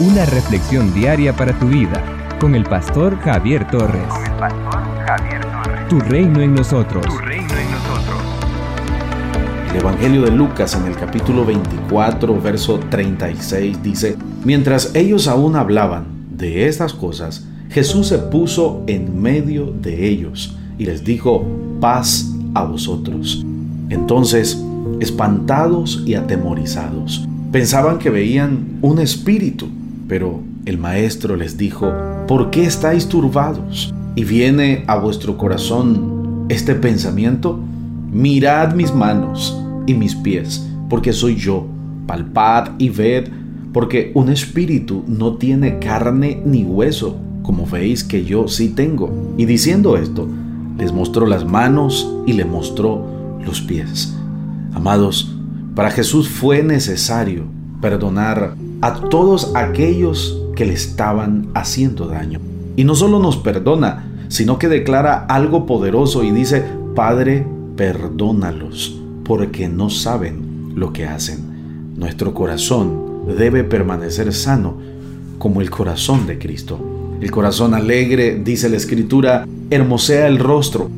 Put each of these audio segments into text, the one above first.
una reflexión diaria para tu vida con el pastor Javier Torres. Con el pastor Javier Torres. Tu reino en nosotros. Tu reino en nosotros. El Evangelio de Lucas en el capítulo 24, verso 36 dice, Mientras ellos aún hablaban de estas cosas, Jesús se puso en medio de ellos y les dijo, paz a vosotros. Entonces, espantados y atemorizados, pensaban que veían un espíritu, pero el maestro les dijo, ¿por qué estáis turbados? ¿Y viene a vuestro corazón este pensamiento? Mirad mis manos y mis pies, porque soy yo. Palpad y ved, porque un espíritu no tiene carne ni hueso, como veis que yo sí tengo. Y diciendo esto, les mostró las manos y le mostró los pies. Amados, para Jesús fue necesario perdonar a todos aquellos que le estaban haciendo daño. Y no solo nos perdona, sino que declara algo poderoso y dice, Padre, perdónalos, porque no saben lo que hacen. Nuestro corazón debe permanecer sano como el corazón de Cristo. El corazón alegre, dice la Escritura, hermosea el rostro.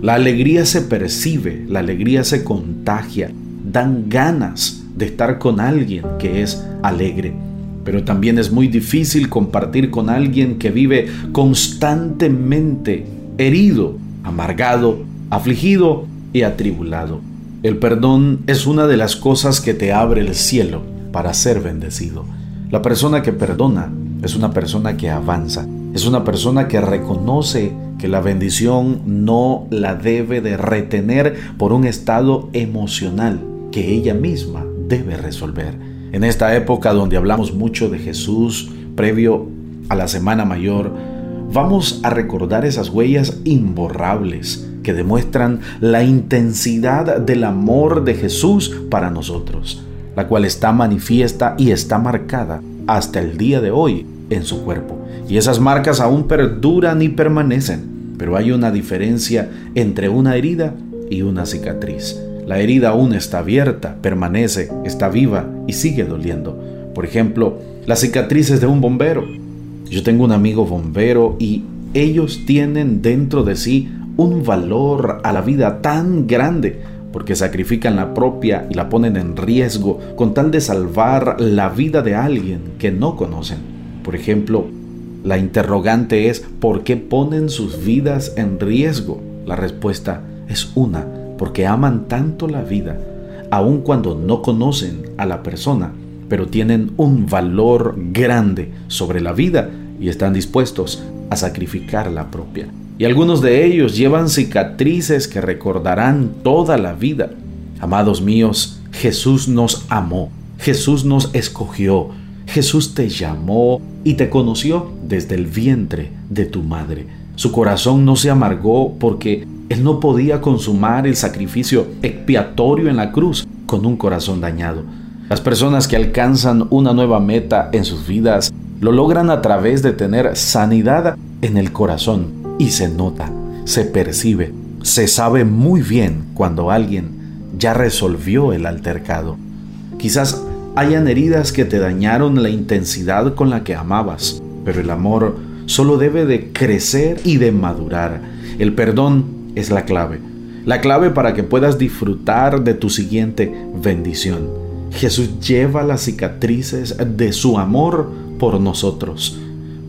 La alegría se percibe, la alegría se contagia, dan ganas de estar con alguien que es alegre. Pero también es muy difícil compartir con alguien que vive constantemente herido, amargado, afligido y atribulado. El perdón es una de las cosas que te abre el cielo para ser bendecido. La persona que perdona es una persona que avanza, es una persona que reconoce que la bendición no la debe de retener por un estado emocional que ella misma debe resolver. En esta época donde hablamos mucho de Jesús previo a la Semana Mayor, vamos a recordar esas huellas imborrables que demuestran la intensidad del amor de Jesús para nosotros, la cual está manifiesta y está marcada hasta el día de hoy en su cuerpo. Y esas marcas aún perduran y permanecen, pero hay una diferencia entre una herida y una cicatriz. La herida aún está abierta, permanece, está viva y sigue doliendo. Por ejemplo, las cicatrices de un bombero. Yo tengo un amigo bombero y ellos tienen dentro de sí un valor a la vida tan grande porque sacrifican la propia y la ponen en riesgo con tal de salvar la vida de alguien que no conocen. Por ejemplo, la interrogante es ¿por qué ponen sus vidas en riesgo? La respuesta es una, porque aman tanto la vida, aun cuando no conocen a la persona, pero tienen un valor grande sobre la vida y están dispuestos a sacrificar la propia. Y algunos de ellos llevan cicatrices que recordarán toda la vida. Amados míos, Jesús nos amó, Jesús nos escogió, Jesús te llamó y te conoció desde el vientre de tu madre. Su corazón no se amargó porque él no podía consumar el sacrificio expiatorio en la cruz con un corazón dañado. Las personas que alcanzan una nueva meta en sus vidas lo logran a través de tener sanidad en el corazón y se nota, se percibe, se sabe muy bien cuando alguien ya resolvió el altercado. Quizás hayan heridas que te dañaron la intensidad con la que amabas, pero el amor solo debe de crecer y de madurar. El perdón es la clave. La clave para que puedas disfrutar de tu siguiente bendición. Jesús lleva las cicatrices de su amor por nosotros,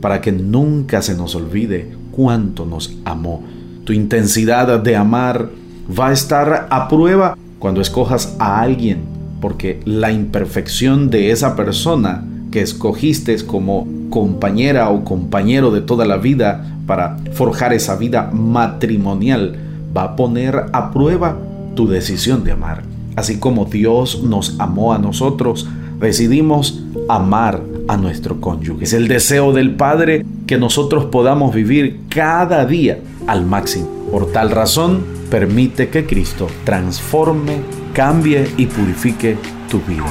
para que nunca se nos olvide cuánto nos amó. Tu intensidad de amar va a estar a prueba cuando escojas a alguien, porque la imperfección de esa persona que escogiste como compañera o compañero de toda la vida para forjar esa vida matrimonial va a poner a prueba tu decisión de amar. Así como Dios nos amó a nosotros, decidimos amar a nuestro cónyuge. Es el deseo del Padre que nosotros podamos vivir cada día al máximo. Por tal razón, permite que Cristo transforme, cambie y purifique tu vida.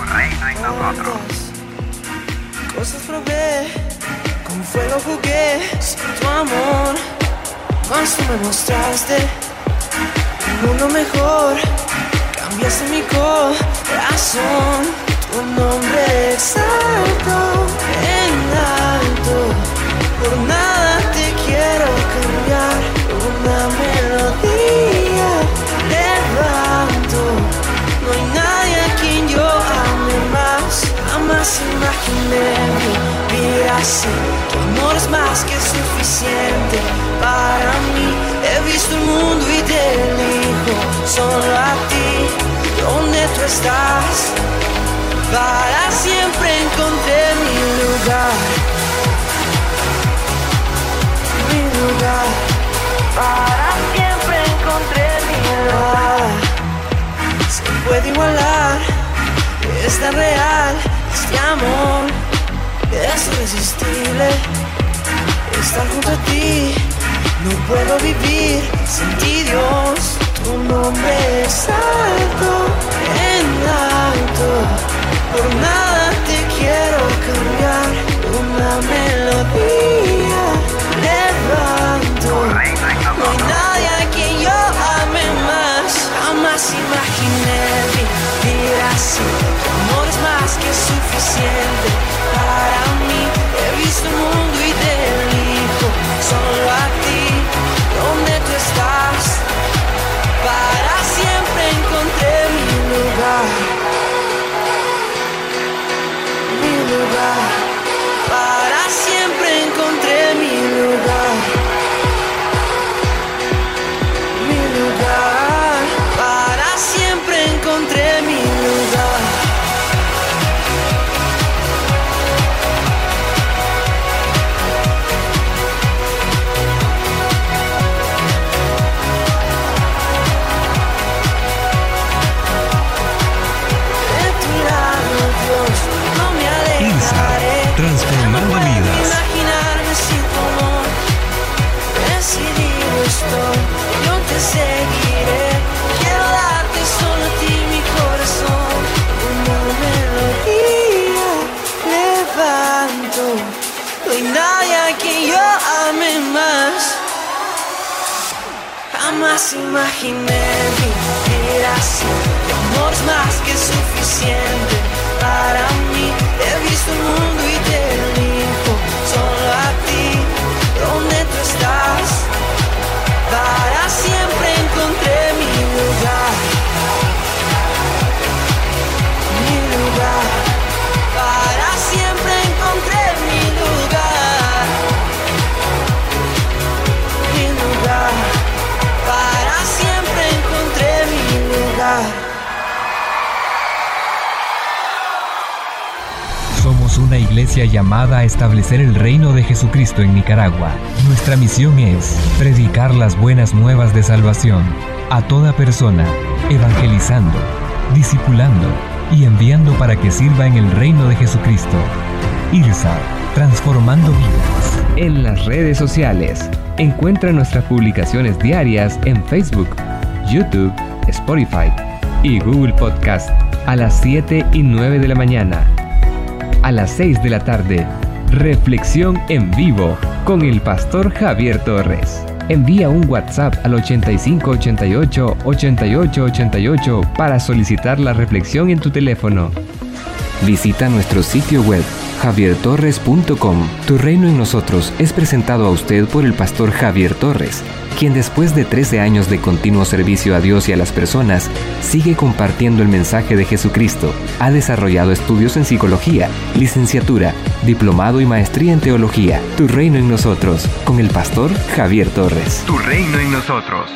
Cosas probé, con fuego jugué, sin tu amor, más me mostraste un mundo mejor, cambiaste mi corazón, tu nombre exacto Jamás imaginé vivir así. Tu amor es más que suficiente para mí. He visto el mundo y te elijo solo a ti. Donde tú estás, para siempre encontré mi lugar. Mi lugar. Para siempre encontré mi lugar. Se puede igualar, es tan real este amor, es irresistible. Estar junto a ti, no puedo vivir sin ti, Dios. Tu nombre es alto, en alto. Por nada te quiero cambiar, una melodía levanto. No hay nadie amor es que suficiente para mí. He visto el No hay nadie a quien yo ame más. Jamás imaginé vivir así. Tu amor es más que suficiente para mí. He visto el mundo y una iglesia llamada a establecer el reino de Jesucristo en Nicaragua. Nuestra misión es predicar las buenas nuevas de salvación a toda persona, evangelizando, discipulando y enviando para que sirva en el reino de Jesucristo. IRSA, transformando vidas. En las redes sociales, encuentra nuestras publicaciones diarias en Facebook, YouTube, Spotify y Google Podcast a las 7 y 9 de la mañana a las 6 de la tarde. Reflexión en vivo con el pastor Javier Torres. Envía un WhatsApp al 8588 8888 para solicitar la reflexión en tu teléfono. Visita nuestro sitio web javiertorres.com. Tu reino en nosotros es presentado a usted por el pastor Javier Torres, quien después de 13 años de continuo servicio a Dios y a las personas, sigue compartiendo el mensaje de Jesucristo. Ha desarrollado estudios en psicología, licenciatura, diplomado y maestría en teología. Tu reino en nosotros, con el pastor Javier Torres. Tu reino en nosotros.